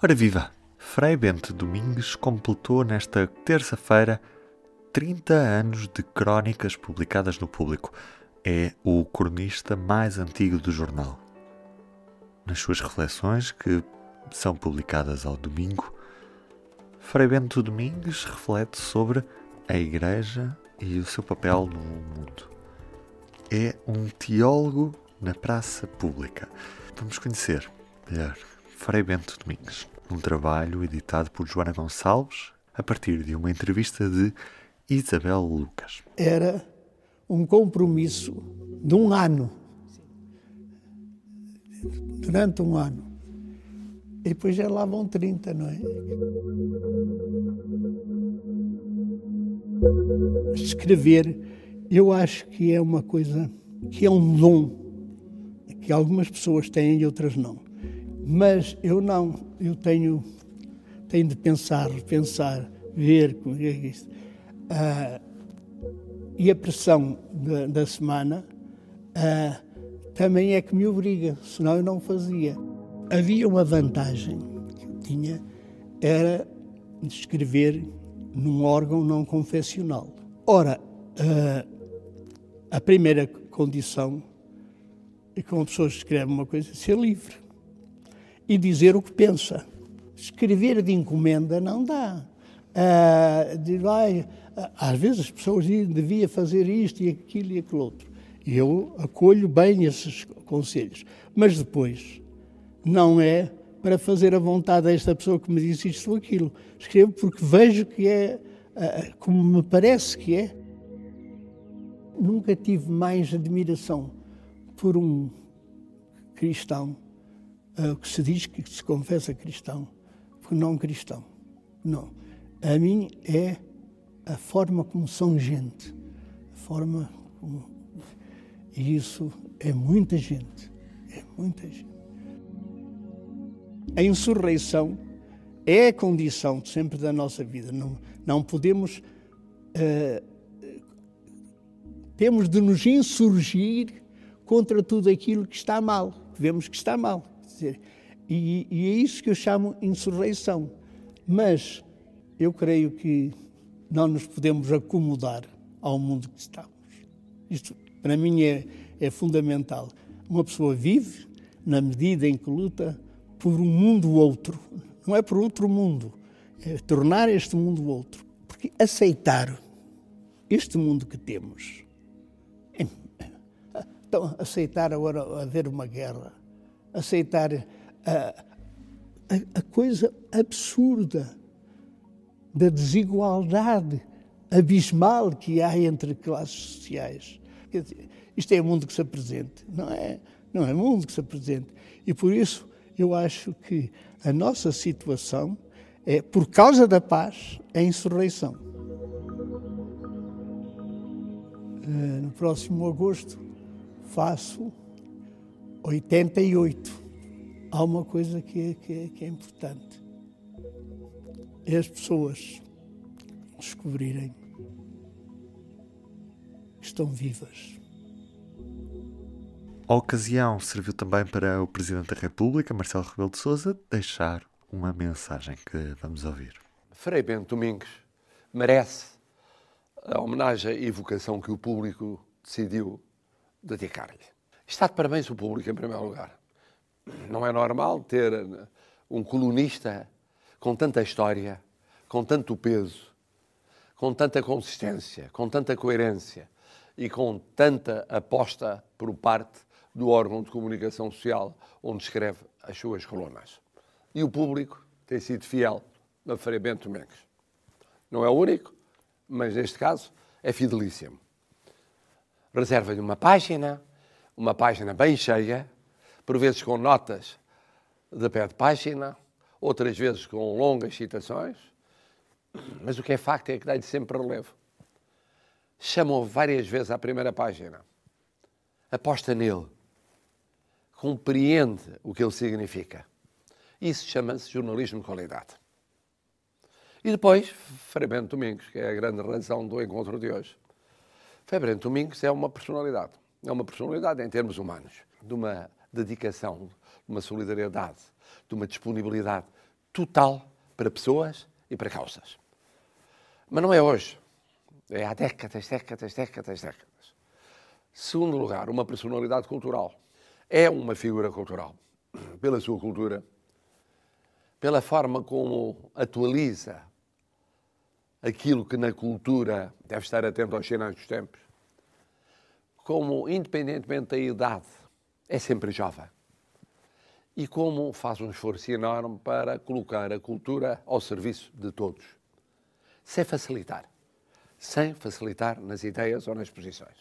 Ora viva! Frei Bento Domingues completou nesta terça-feira 30 anos de crónicas publicadas no público. É o cronista mais antigo do jornal. Nas suas reflexões, que são publicadas ao domingo, Frei Bento Domingues reflete sobre a Igreja e o seu papel no mundo. É um teólogo na praça pública. Vamos conhecer melhor Frei Bento Domingues, um trabalho editado por Joana Gonçalves a partir de uma entrevista de Isabel Lucas. Era um compromisso de um ano, durante um ano. E depois já lá vão 30, não é? Escrever, eu acho que é uma coisa, que é um dom, que algumas pessoas têm e outras não. Mas eu não, eu tenho, tenho de pensar, pensar, ver como é que é isto. Ah, e a pressão da, da semana ah, também é que me obriga, senão eu não fazia. Havia uma vantagem que eu tinha, era escrever num órgão não confessional. Ora, uh, a primeira condição é que uma pessoa escreve uma coisa, ser livre e dizer o que pensa. Escrever de encomenda não dá. Uh, de, vai, às vezes as pessoas dizem devia fazer isto e aquilo e aquilo outro. E eu acolho bem esses conselhos. Mas depois, não é para fazer a vontade desta pessoa que me disse isto ou aquilo. Escrevo porque vejo que é ah, como me parece que é. Nunca tive mais admiração por um cristão, uh, que se diz que se confessa cristão, por não cristão. Não. A mim é a forma como são gente. A forma como. E isso é muita gente. É muita gente. A insurreição é a condição sempre da nossa vida. Não, não podemos. Uh, temos de nos insurgir contra tudo aquilo que está mal, que vemos que está mal. E, e é isso que eu chamo insurreição. Mas eu creio que não nos podemos acomodar ao mundo que estamos. Isto, para mim, é, é fundamental. Uma pessoa vive na medida em que luta por um mundo outro. Não é por outro mundo. É tornar este mundo outro. Porque aceitar este mundo que temos. Então, aceitar agora haver uma guerra. Aceitar a, a, a coisa absurda da desigualdade abismal que há entre classes sociais. Dizer, isto é mundo que se apresenta, não é? Não é mundo que se apresenta. E por isso eu acho que a nossa situação é, por causa da paz, a insurreição. Eh, no próximo agosto faço 88. Há uma coisa que é, que é, que é importante. É as pessoas descobrirem que estão vivas. A ocasião serviu também para o Presidente da República, Marcelo Rebelo de Sousa, deixar uma mensagem que vamos ouvir. Frei Bento Domingues merece a homenagem e evocação que o público decidiu dedicar-lhe. Está de parabéns o público, em primeiro lugar. Não é normal ter um colunista com tanta história, com tanto peso, com tanta consistência, com tanta coerência e com tanta aposta por parte do órgão de comunicação social onde escreve as suas colunas. E o público tem sido fiel a Frei Bento Mendes. Não é o único, mas neste caso é fidelíssimo. Reserva-lhe uma página, uma página bem cheia, por vezes com notas de pé de página, outras vezes com longas citações, mas o que é facto é que dá-lhe sempre relevo. Chamou várias vezes à primeira página. Aposta nele compreende o que ele significa. Isso chama-se jornalismo de qualidade. E depois, Bento Domingos, que é a grande razão do encontro de hoje. Bento Domingos é uma personalidade. É uma personalidade em termos humanos, de uma dedicação, de uma solidariedade, de uma disponibilidade total para pessoas e para causas. Mas não é hoje. É há décadas, décadas, décadas, décadas. Segundo lugar, uma personalidade cultural. É uma figura cultural. Pela sua cultura, pela forma como atualiza aquilo que na cultura deve estar atento aos sinais dos tempos, como, independentemente da idade, é sempre jovem. E como faz um esforço enorme para colocar a cultura ao serviço de todos, sem facilitar, sem facilitar nas ideias ou nas posições.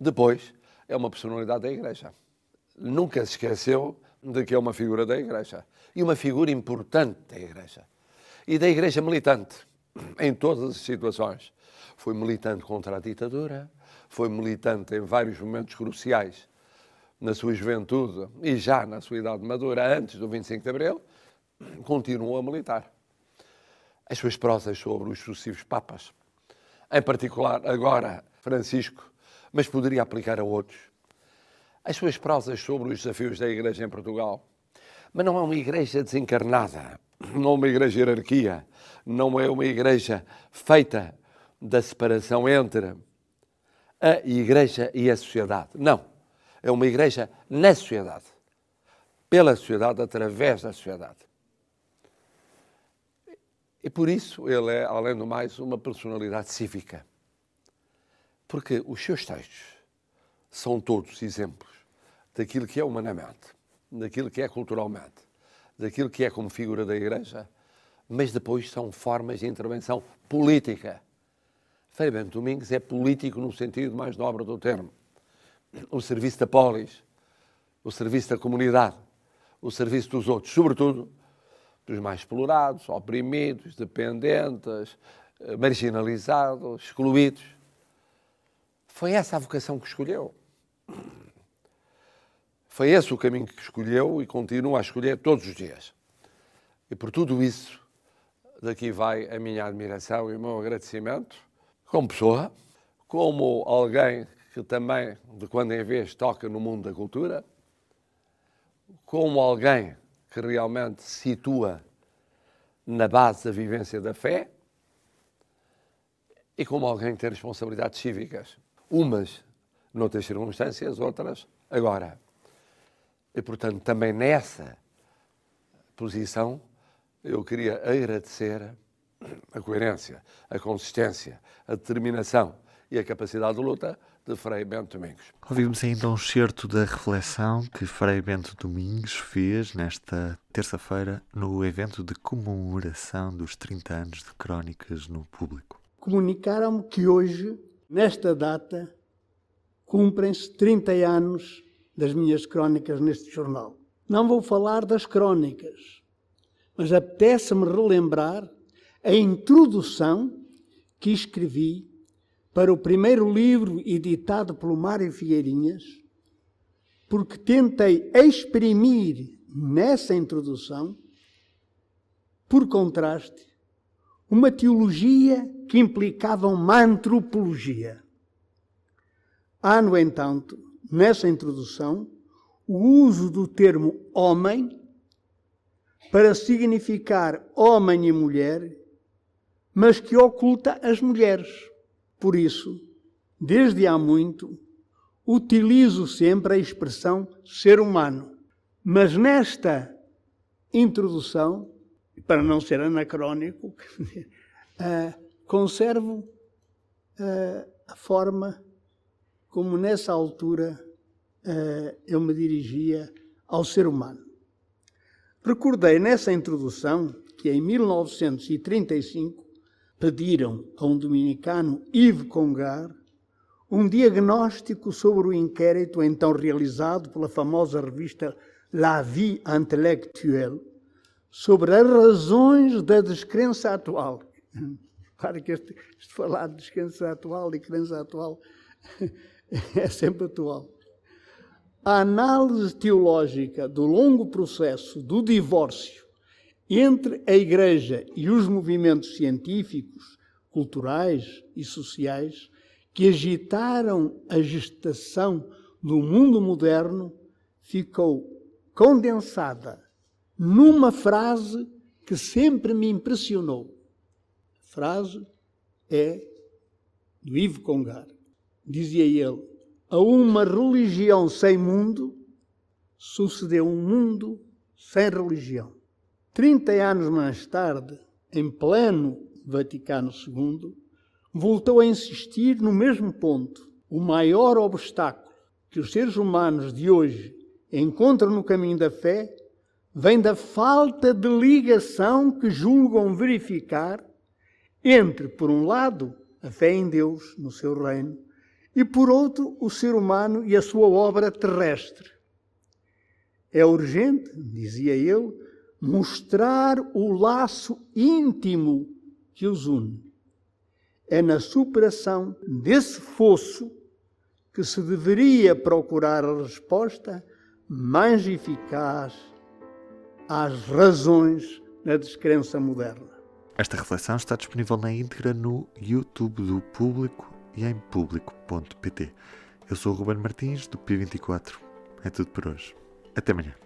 Depois, é uma personalidade da Igreja. Nunca se esqueceu de que é uma figura da Igreja. E uma figura importante da Igreja. E da Igreja militante, em todas as situações. Foi militante contra a ditadura, foi militante em vários momentos cruciais na sua juventude e já na sua idade madura, antes do 25 de Abril, continuou a militar. As suas prosas sobre os sucessivos papas, em particular agora Francisco, mas poderia aplicar a outros. As suas prosas sobre os desafios da Igreja em Portugal. Mas não é uma igreja desencarnada, não é uma igreja hierarquia, não é uma igreja feita da separação entre a igreja e a sociedade. Não. É uma igreja na sociedade. Pela sociedade, através da sociedade. E por isso ele é, além do mais, uma personalidade cívica. Porque os seus textos são todos exemplos daquilo que é humanamente, daquilo que é culturalmente, daquilo que é como figura da Igreja, mas depois são formas de intervenção política. Frei Bento Domingos é político no sentido mais nobre do termo. O serviço da polis, o serviço da comunidade, o serviço dos outros, sobretudo dos mais explorados, oprimidos, dependentes, eh, marginalizados, excluídos. Foi essa a vocação que escolheu. Foi esse o caminho que escolheu e continua a escolher todos os dias. E por tudo isso, daqui vai a minha admiração e o meu agradecimento como pessoa, como alguém que também, de quando em vez, toca no mundo da cultura, como alguém que realmente se situa na base da vivência da fé e como alguém que tem responsabilidades cívicas. Umas noutras circunstâncias, outras agora. E, portanto, também nessa posição, eu queria agradecer a coerência, a consistência, a determinação e a capacidade de luta de Frei Bento Domingos. Ouvimos ainda um certo da reflexão que Frei Bento Domingos fez nesta terça-feira no evento de comemoração dos 30 anos de Crónicas no Público. Comunicaram-me que hoje, nesta data, cumprem-se 30 anos das minhas crónicas neste jornal. Não vou falar das crónicas, mas apetece-me relembrar a introdução que escrevi para o primeiro livro editado pelo Mário Figueirinhas, porque tentei exprimir nessa introdução, por contraste, uma teologia que implicava uma antropologia. Há, no entanto, nessa introdução, o uso do termo homem para significar homem e mulher mas que oculta as mulheres. Por isso, desde há muito, utilizo sempre a expressão ser humano. Mas nesta introdução, para não ser anacrónico, uh, conservo uh, a forma como nessa altura uh, eu me dirigia ao ser humano. Recordei nessa introdução que em 1935 pediram a um dominicano, Yves Congar, um diagnóstico sobre o inquérito então realizado pela famosa revista La Vie Intellectuelle sobre as razões da descrença atual. Claro que este, este falar de descrença atual e crença atual é sempre atual. A análise teológica do longo processo do divórcio entre a Igreja e os movimentos científicos, culturais e sociais que agitaram a gestação do mundo moderno ficou condensada numa frase que sempre me impressionou. A frase é do Ivo Congar. Dizia ele: A uma religião sem mundo sucedeu um mundo sem religião. Trinta anos mais tarde, em pleno Vaticano II, voltou a insistir no mesmo ponto. O maior obstáculo que os seres humanos de hoje encontram no caminho da fé vem da falta de ligação que julgam verificar entre, por um lado, a fé em Deus, no seu reino, e por outro, o ser humano e a sua obra terrestre. É urgente, dizia ele, mostrar o laço íntimo que os une. É na superação desse fosso que se deveria procurar a resposta mais eficaz às razões da descrença moderna. Esta reflexão está disponível na íntegra no YouTube do Público e em público.pt. Eu sou o Ruben Martins, do P24. É tudo por hoje. Até amanhã.